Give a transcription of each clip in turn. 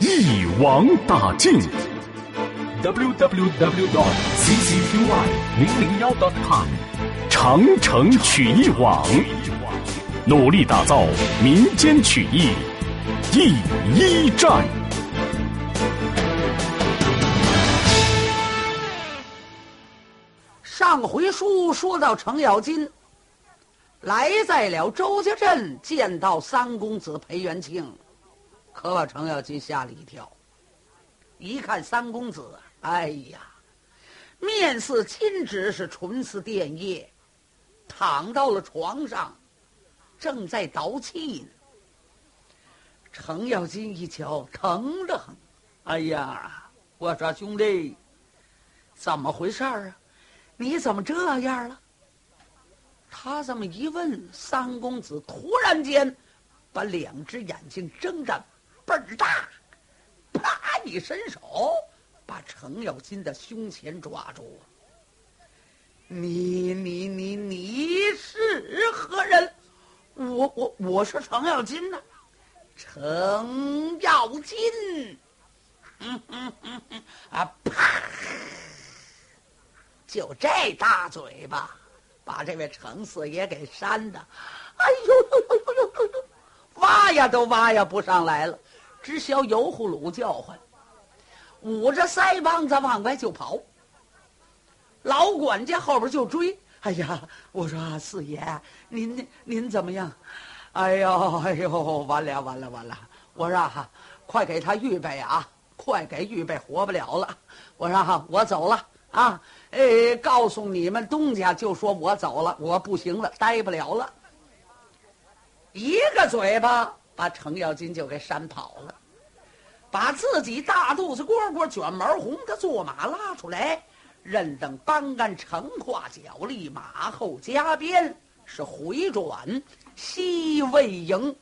一网打尽。www dot ccqy 零零幺 dot com。长城曲艺网，努力打造民间曲艺第一站。上回书说到程咬金来在了周家镇，见到三公子裴元庆，可把程咬金吓了一跳。一看三公子，哎呀，面似金纸，是唇似电液，躺到了床上，正在倒气呢。程咬金一瞧，疼得很。哎呀，我说兄弟，怎么回事儿啊？你怎么这样了？他这么一问，三公子突然间把两只眼睛睁得倍儿大，啪一伸手，把程咬金的胸前抓住。你你你你是何人？我我我是程咬金呐，程咬金。嗯嗯嗯啊啪！就这大嘴巴，把这位程四爷给扇的，哎呦呦呦呦呦呦，挖呀都挖呀不上来了，只消油葫芦叫唤，捂着腮帮子往外就跑。老管家后边就追，哎呀，我说四爷，您您怎么样？哎呦哎呦，完了完了完了！我说哈，快给他预备啊，快给预备，活不了了。我说哈，我走了啊。哎，告诉你们东家，就说我走了，我不行了，待不了了。一个嘴巴把程咬金就给扇跑了，把自己大肚子蝈蝈卷毛红的坐马拉出来，任等班干成跨脚力，马后加鞭，是回转西魏营。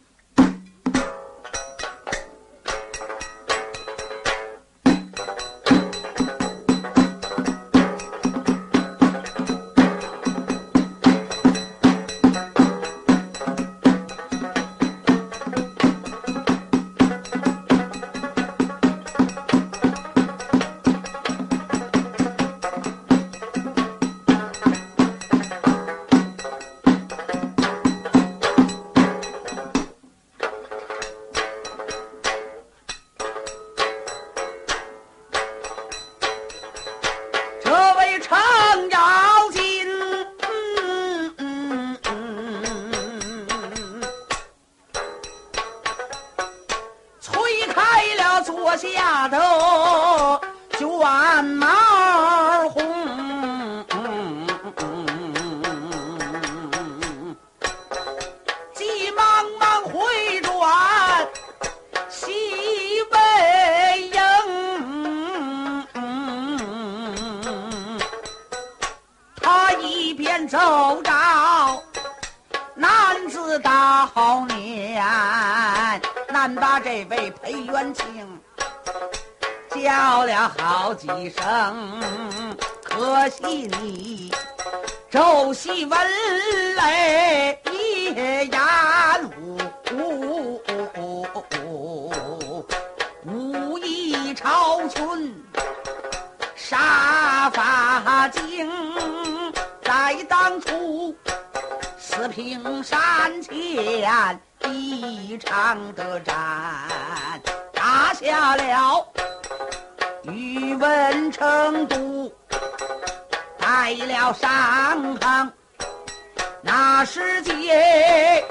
这位裴元庆叫了好几声，可惜你周西文嘞一言无武艺超群，杀伐精，在当初四平山前一场的战，打下了。宇文成都带了商行，那时节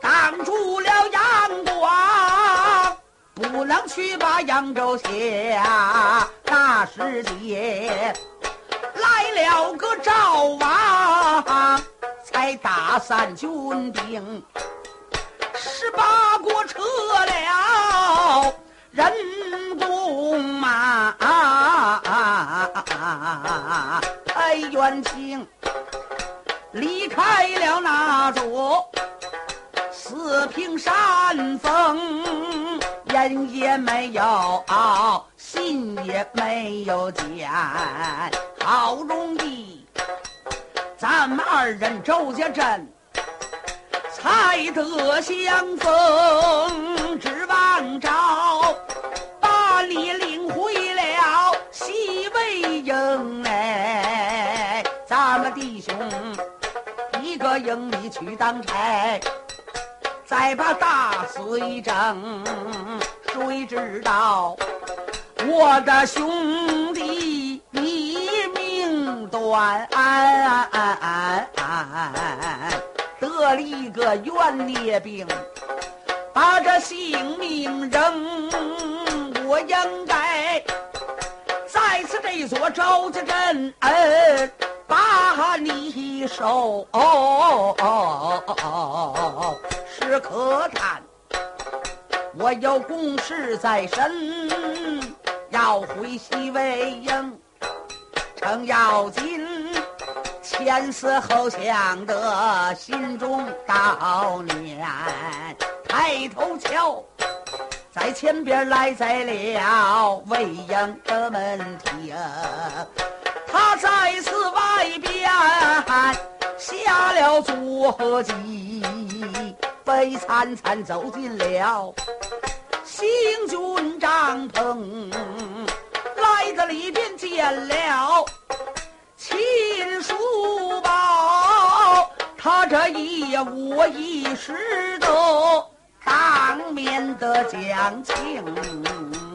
挡住了阳光，不能去把扬州下。那时节来了个赵王，才打散军兵，十八国撤了人，东马，裴元庆离开了那座四平山峰，人也没有，信也没有，见，好容易，咱们二人周家镇。才得相逢，指望着把你领回了西魏营哎，咱们弟兄一个营里去当差，再把大死一整，谁知道我的兄弟你命短，得了一个冤孽病，把这性命扔，我应该在此这座周家镇，把你收。是可叹，我有公事在身，要回西魏营，程咬金。前思后想的心中悼念，抬头瞧，在前边来在了魏营的门厅，他再次外边下了坐骑，悲惨惨走进了行军帐篷，来到里边见了。金书宝，他这一五一十的当面的讲情。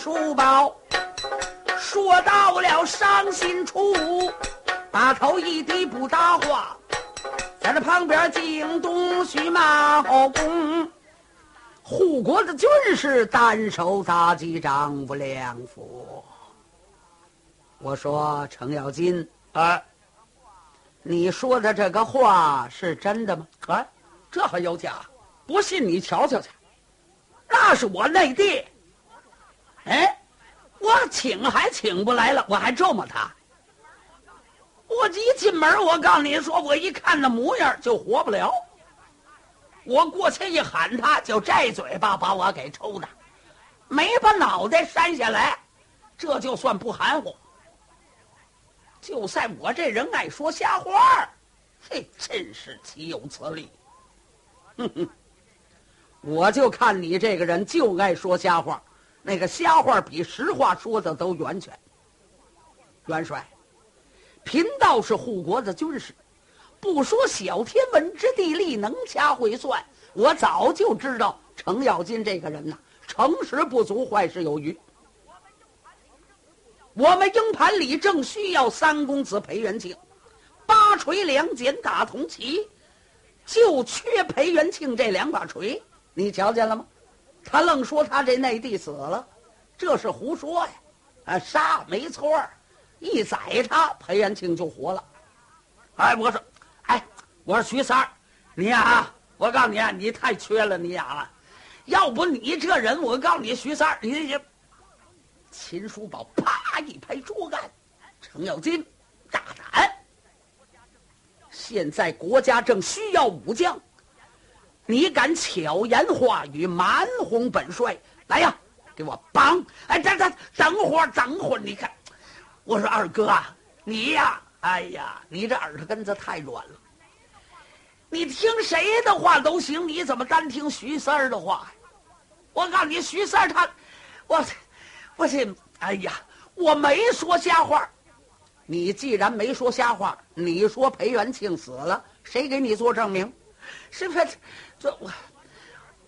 宫秦叔宝说到了伤心处，把头一低不答话，在那旁边惊动徐茂公，护国的军士单手打击丈夫两夫。我说程咬金，哎，你说的这个话是真的吗？哎，这还有假？不信你瞧瞧去。那是我内弟，哎，我请还请不来了，我还咒骂他。我一进门，我告诉你说，我一看那模样就活不了。我过去一喊他，就这嘴巴把我给抽的，没把脑袋扇下来，这就算不含糊。就在我这人爱说瞎话嘿，真是岂有此理！哼哼。我就看你这个人就爱说瞎话，那个瞎话比实话说的都圆全。元帅，贫道是护国的军师，不说小天文之地利，能掐会算，我早就知道程咬金这个人呐，诚实不足，坏事有余。我们营盘里正需要三公子裴元庆，八锤两锏打铜旗，就缺裴元庆这两把锤。你瞧见了吗？他愣说他这内弟死了，这是胡说呀！啊，杀没错一宰他，裴元庆就活了。哎，我说，哎，我说徐三儿，你呀，我告诉你啊，你太缺了，你呀，要不你这人，我告诉你，徐三儿，你这秦叔宝啪一拍桌杆，程咬金，大胆！现在国家正需要武将。你敢巧言话语瞒哄本帅？来呀，给我绑！哎，等等，等会儿，等会儿，你看，我说二哥啊，你呀，哎呀，你这耳朵根子太软了。你听谁的话都行，你怎么单听徐三儿的话？我告诉你，徐三儿他，我，我这，哎呀，我没说瞎话。你既然没说瞎话，你说裴元庆死了，谁给你做证明？是不是？这我，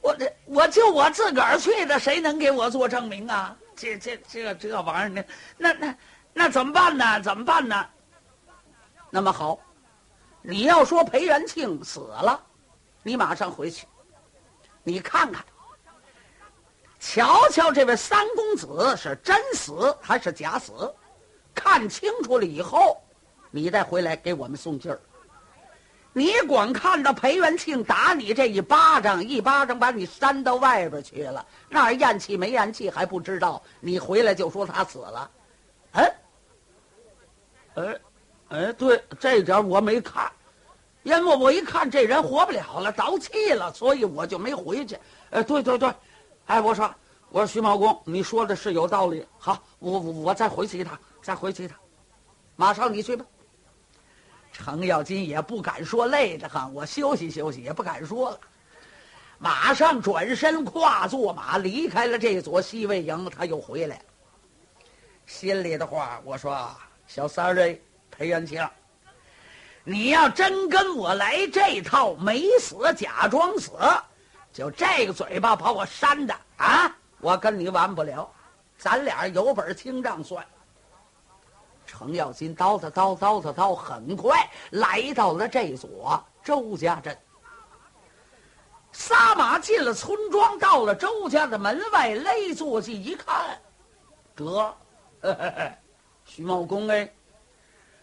我这我就我自个儿去的，谁能给我做证明啊？这这这这玩意儿呢？那那那怎么办呢？怎么办呢？那么好，你要说裴元庆死了，你马上回去，你看看，瞧瞧这位三公子是真死还是假死？看清楚了以后，你再回来给我们送信儿。你光看到裴元庆打你这一巴掌，一巴掌把你扇到外边去了，那儿咽气没咽气还不知道。你回来就说他死了，哎，哎，哎，对，这点我没看，因为我一看这人活不了了，着气了，所以我就没回去。哎，对对对，哎，我说我说徐茂公，你说的是有道理。好，我我我再回去一趟。再回去一趟，马上你去吧。程咬金也不敢说累的哈，我休息休息也不敢说了。马上转身跨坐马离开了这座西魏营，他又回来了。心里的话，我说小三儿哎，裴元庆，你要真跟我来这套没死假装死，就这个嘴巴把我扇的啊，我跟你完不了，咱俩有本清账算。程咬金叨叨叨叨叨叨，很快来到了这所周家镇。撒马进了村庄，到了周家的门外，勒坐骑一看，得，徐茂公哎，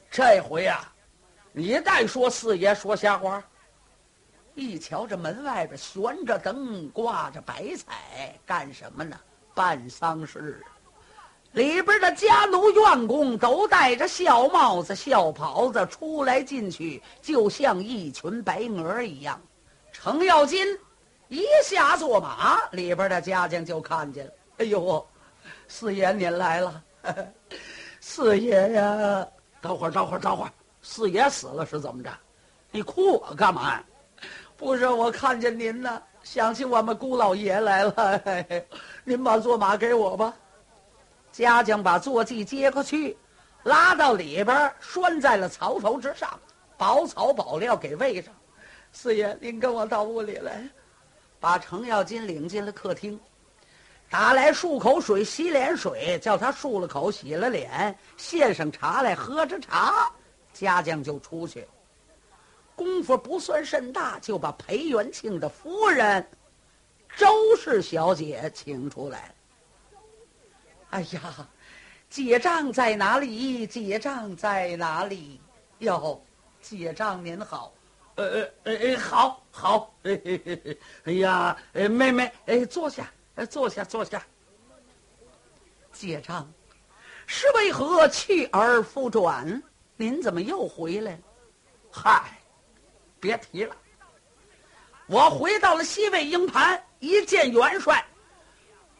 这回呀，你再说四爷说瞎话。一瞧这门外边悬着灯，挂着白彩，干什么呢？办丧事。里边的家奴院工都戴着孝帽子、孝袍子，出来进去就像一群白鹅一样。程咬金一下坐马，里边的家将就看见了。哎呦，四爷您来了！四爷呀，等会儿，等会儿，等会儿，四爷死了是怎么着？你哭我干嘛？不是我看见您呢，想起我们姑老爷来了。您把坐马给我吧。家将把坐骑接过去，拉到里边，拴在了草头之上，宝草宝料给喂上。四爷，您跟我到屋里来，把程咬金领进了客厅，打来漱口水、洗脸水，叫他漱了口、洗了脸，献上茶来喝着茶，家将就出去。功夫不算甚大，就把裴元庆的夫人周氏小姐请出来。哎呀，结账在哪里？结账在哪里？哟，结账您好，呃呃呃呃，好好，哎呀，哎妹妹，哎坐下，坐下坐下。结账，是为何去而复转？您怎么又回来了？嗨，别提了，我回到了西魏营盘，一见元帅，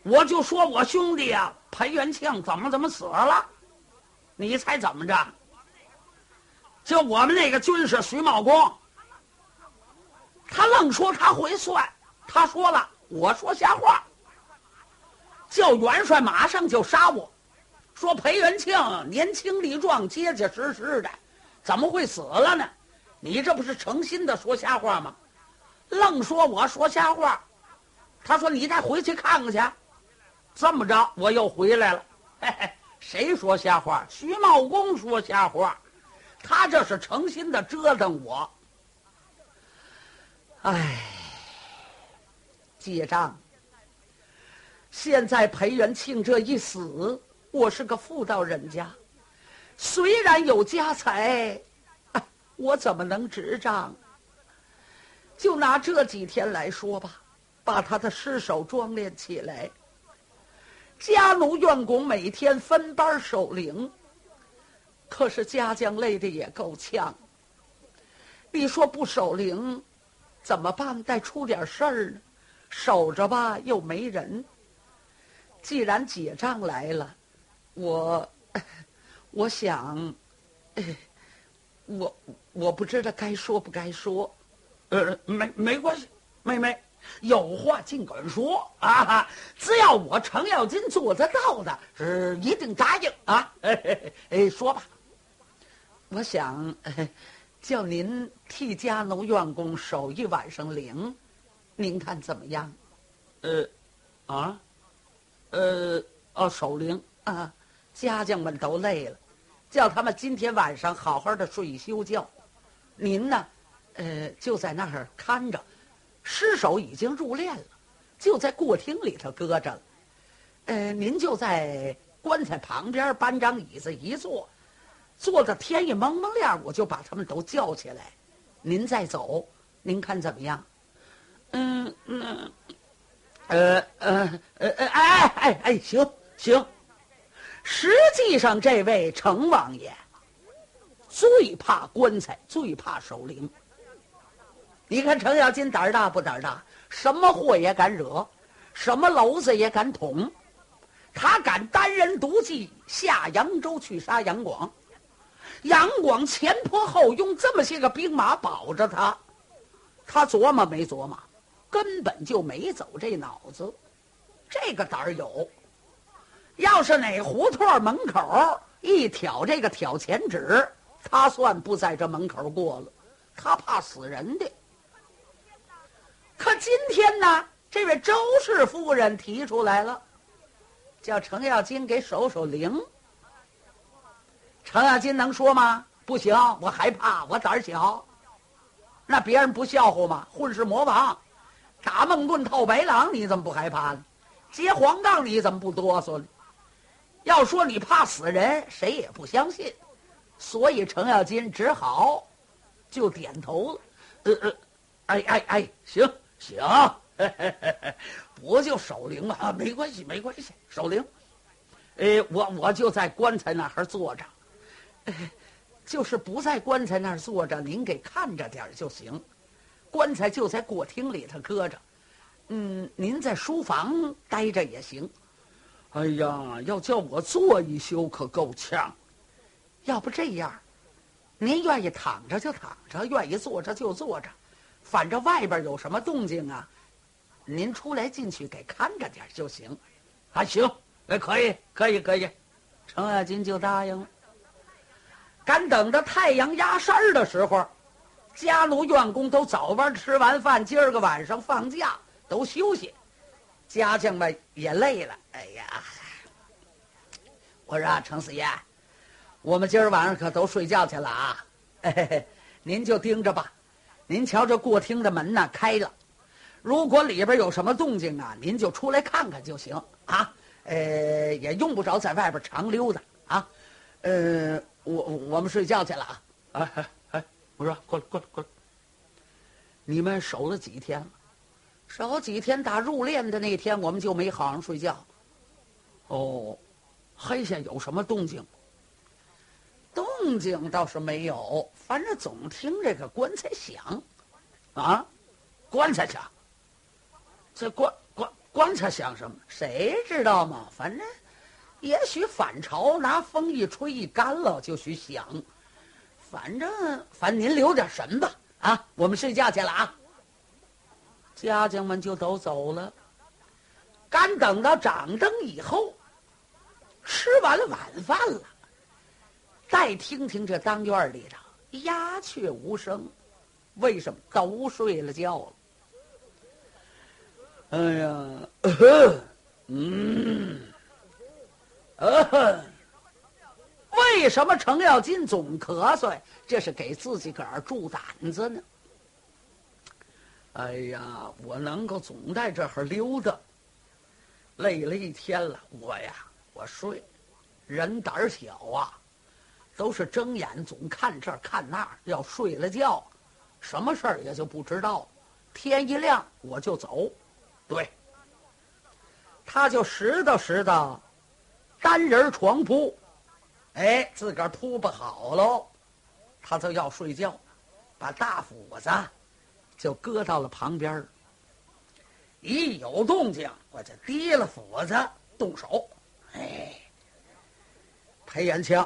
我就说我兄弟呀。裴元庆怎么怎么死了？你猜怎么着？就我们那个军师徐茂公，他愣说他会算，他说了，我说瞎话，叫元帅马上就杀我。说裴元庆年轻力壮、结结实实的，怎么会死了呢？你这不是诚心的说瞎话吗？愣说我说瞎话，他说你再回去看看去。这么着，我又回来了。嘿嘿，谁说瞎话？徐茂公说瞎话，他这是诚心的折腾我。唉，结账。现在裴元庆这一死，我是个妇道人家，虽然有家财，我怎么能执账？就拿这几天来说吧，把他的尸首装殓起来。家奴院工每天分班守灵，可是家将累的也够呛。你说不守灵，怎么办？再出点事儿呢？守着吧，又没人。既然结账来了，我，我想，我我不知道该说不该说。呃，没没关系，妹妹，有话尽管说啊！只要我程咬金做得到的，是一定答应啊！哎，说吧。我想，叫您替家奴院工守一晚上灵，您看怎么样？呃，啊，呃，哦，守灵啊！家将们都累了，叫他们今天晚上好好的睡一宿觉。您呢，呃，就在那儿看着。尸首已经入殓了，就在过厅里头搁着了。呃，您就在棺材旁边搬张椅子一坐，坐到天一蒙蒙亮，我就把他们都叫起来。您再走，您看怎么样？嗯嗯，呃呃呃呃，哎哎哎，行行。实际上，这位程王爷最怕棺材，最怕守灵。你看程咬金胆儿大不胆儿大？什么祸也敢惹，什么篓子也敢捅，他敢单人独骑下扬州去杀杨广。杨广前仆后拥这么些个兵马保着他，他琢磨没琢磨，根本就没走这脑子，这个胆儿有。要是哪胡同门口一挑这个挑钱纸，他算不在这门口过了，他怕死人的。可今天呢，这位周氏夫人提出来了，叫程咬金给守守灵。程咬金能说吗？不行，我害怕，我胆儿小。那别人不笑话吗？混世魔王，打闷棍套白狼，你怎么不害怕呢？接黄杠，你怎么不哆嗦呢？要说你怕死人，谁也不相信。所以程咬金只好就点头了。呃呃，哎哎哎，行。行，不就守灵吗？没关系，没关系，守灵。哎，我我就在棺材那儿坐着，就是不在棺材那儿坐着，您给看着点就行。棺材就在过厅里头搁着，嗯，您在书房待着也行。哎呀，要叫我坐一宿可够呛。要不这样，您愿意躺着就躺着，愿意坐着就坐着。反正外边有什么动静啊，您出来进去给看着点就行，啊行，哎可以可以可以，程咬金就答应了。赶等到太阳压山的时候，家奴院工都早班吃完饭，今儿个晚上放假都休息，家将们也累了。哎呀，我说啊，程四爷，我们今儿晚上可都睡觉去了啊，嘿嘿嘿您就盯着吧。您瞧，这过厅的门呢开了，如果里边有什么动静啊，您就出来看看就行啊。呃，也用不着在外边常溜达啊。呃，我我们睡觉去了啊。哎哎哎，我说过来过来过来。你们守了几天了？守几天？打入殓的那天，我们就没好好睡觉。哦，黑下有什么动静？动静倒是没有，反正总听这个棺材响，啊，棺材响。这棺棺棺材响什么？谁知道嘛？反正，也许反潮拿风一吹一干了，就许响。反正反正您留点神吧，啊，我们睡觉去了啊。家将们就都走了，干等到掌灯以后，吃完了晚饭了。再听听这当院里头鸦雀无声，为什么都睡了觉了？哎呀，嗯，呃，为什么程咬金总咳嗽？这是给自己个儿助胆子呢。哎呀，我能够总在这儿溜达，累了一天了，我呀，我睡，人胆儿小啊。都是睁眼总看这看那，要睡了觉，什么事儿也就不知道。天一亮我就走，对。他就拾掇拾掇，单人床铺，哎，自个儿铺不好喽，他就要睡觉，把大斧子就搁到了旁边一有动静，我就提了斧子动手。哎，裴元庆。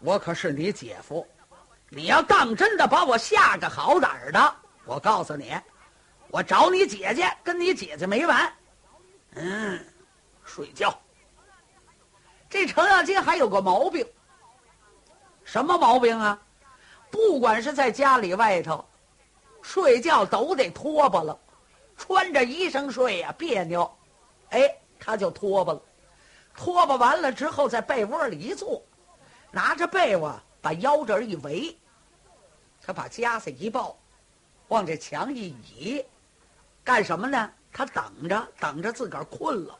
我可是你姐夫，你要当真的把我吓个好歹的，我告诉你，我找你姐姐，跟你姐姐没完。嗯，睡觉。这程咬金还有个毛病，什么毛病啊？不管是在家里外头，睡觉都得脱吧了，穿着衣裳睡呀别扭，哎，他就脱吧了。脱吧完了之后，在被窝里一坐，拿着被窝把腰这儿一围，他把夹子一抱，往这墙一倚，干什么呢？他等着，等着自个儿困了，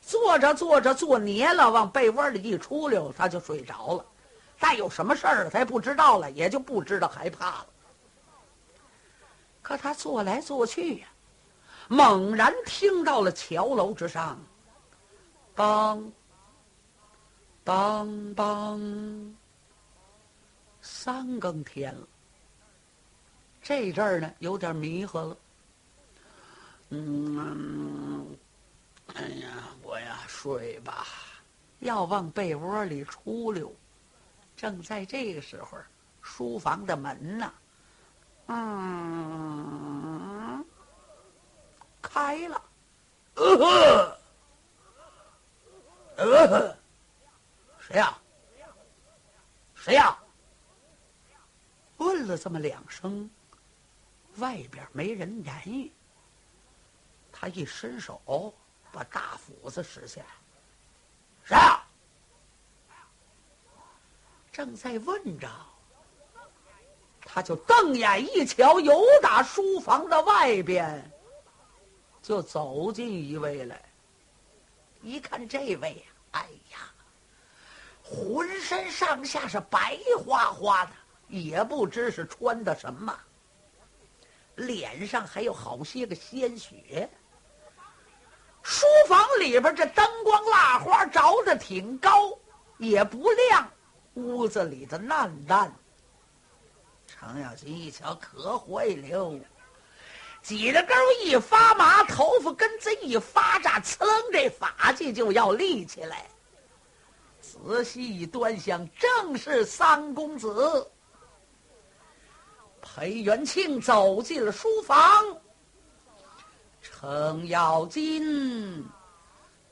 坐着坐着坐黏了，往被窝里一出溜，他就睡着了。再有什么事儿，他也不知道了，也就不知道害怕了。可他坐来坐去呀，猛然听到了桥楼之上。梆，梆梆，三更天了。这阵儿呢，有点迷糊了。嗯，哎呀，我呀，睡吧，要往被窝里出溜。正在这个时候，书房的门呢，嗯，开了。呃 呃，谁呀？谁呀？问了这么两声，外边没人言语。他一伸手，把大斧子使下来。谁呀？正在问着，他就瞪眼一瞧，由打书房的外边就走进一位来。一看这位，哎呀，浑身上下是白花花的，也不知是穿的什么，脸上还有好些个鲜血。书房里边这灯光蜡花着的挺高，也不亮，屋子里的暗淡。程咬金一瞧，可坏了。挤着沟一发麻，头发根子一发炸，噌这发髻就要立起来。仔细端详，正是三公子。裴元庆走进了书房。程咬金，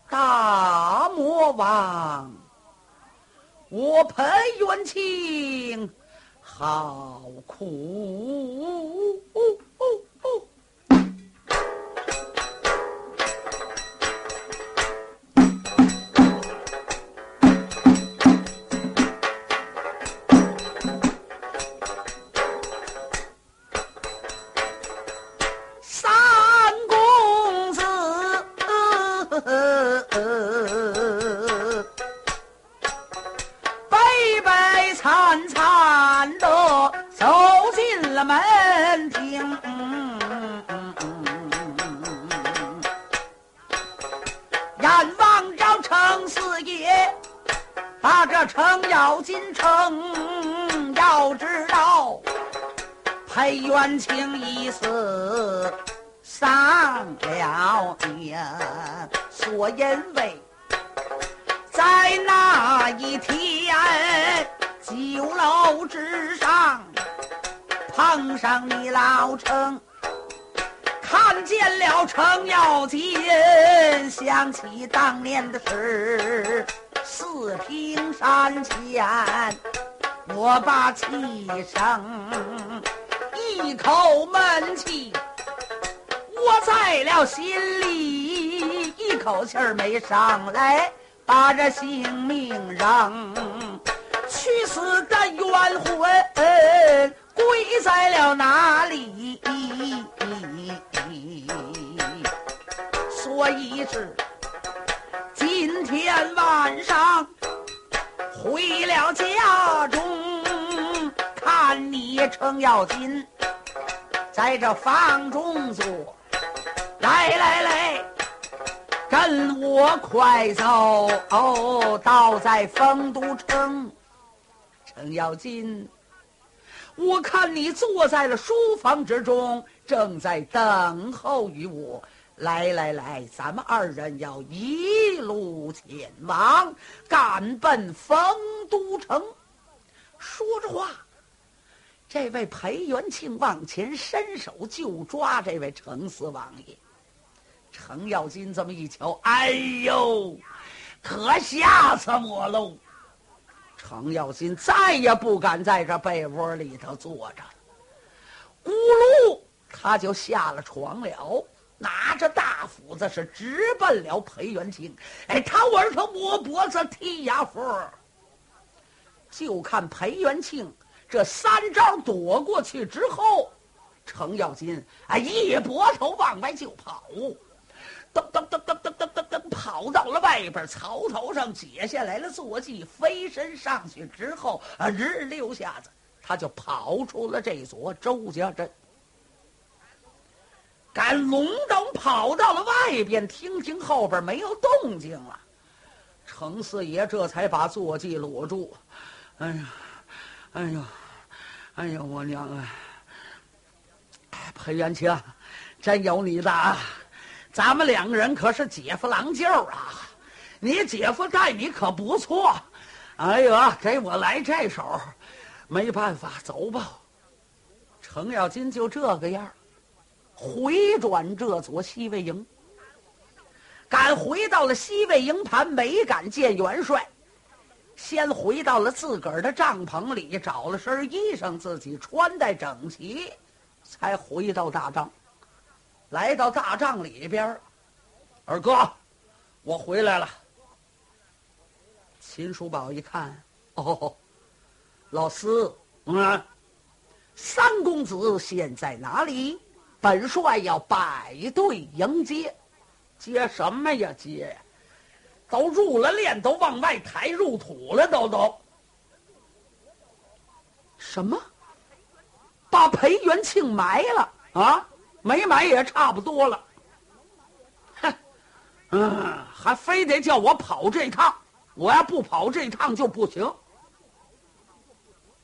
大魔王，我裴元庆，好苦。因为在那一天酒楼之上碰上你老程，看见了程咬金，想起当年的事，四平山前我把气生。一口闷气，窝在了心里，口气儿没上来，把这性命扔。去死的冤魂归在了哪里？所以是今天晚上回了家中，看你程咬金。在这房中坐，来来来，跟我快走！哦到在丰都城，程咬金，我看你坐在了书房之中，正在等候于我。来来来，咱们二人要一路前往，赶奔丰都城。说着话。这位裴元庆往前伸手就抓这位程四王爷。程咬金这么一瞧，哎呦，可吓死我喽！程咬金再也不敢在这被窝里头坐着了，咕噜，他就下了床了，拿着大斧子是直奔了裴元庆。哎，他玩他摸脖子踢牙缝就看裴元庆这三招躲过去之后，程咬金啊一拨头往外就跑，噔噔噔噔噔噔噔噔跑到了外边草头上解下来了坐骑，飞身上去之后啊日溜下子，他就跑出了这座周家镇。赶龙等跑到了外边，听听后边没有动静了，程四爷这才把坐骑裸住。哎呀，哎呦，哎呦，我娘啊！裴元庆，真有你的啊！咱们两个人可是姐夫郎舅啊！你姐夫待你可不错。哎呀，给我来这手，没办法，走吧。程咬金就这个样回转这座西魏营，赶回到了西魏营盘，没敢见元帅。先回到了自个儿的帐篷里，找了身衣裳，自己穿戴整齐，才回到大帐。来到大帐里边，二哥，我回来了。秦叔宝一看，哦，老四，嗯，三公子现在哪里？本帅要摆队迎接，接什么呀？接！都入了殓，都往外抬入土了，都都。什么？把裴元庆埋了啊？没买也差不多了。哼，嗯，还非得叫我跑这趟，我要不跑这趟就不行。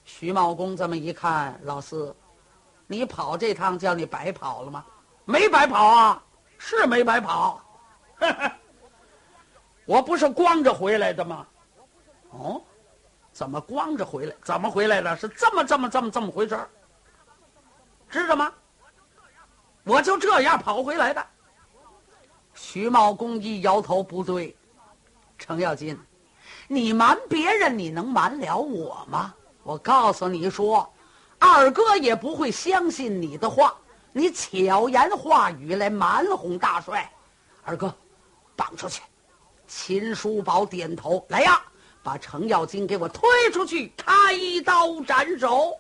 徐茂公这么一看，老四，你跑这趟叫你白跑了吗？没白跑啊，是没白跑。呵呵。我不是光着回来的吗？哦，怎么光着回来？怎么回来的？是这么这么这么这么回事儿知道吗？我就这样跑回来的。徐茂公一摇头，不对，程咬金，你瞒别人，你能瞒了我吗？我告诉你说，二哥也不会相信你的话，你巧言话语来瞒哄大帅。二哥，绑出去。秦叔宝点头，来呀，把程咬金给我推出去，开刀斩首。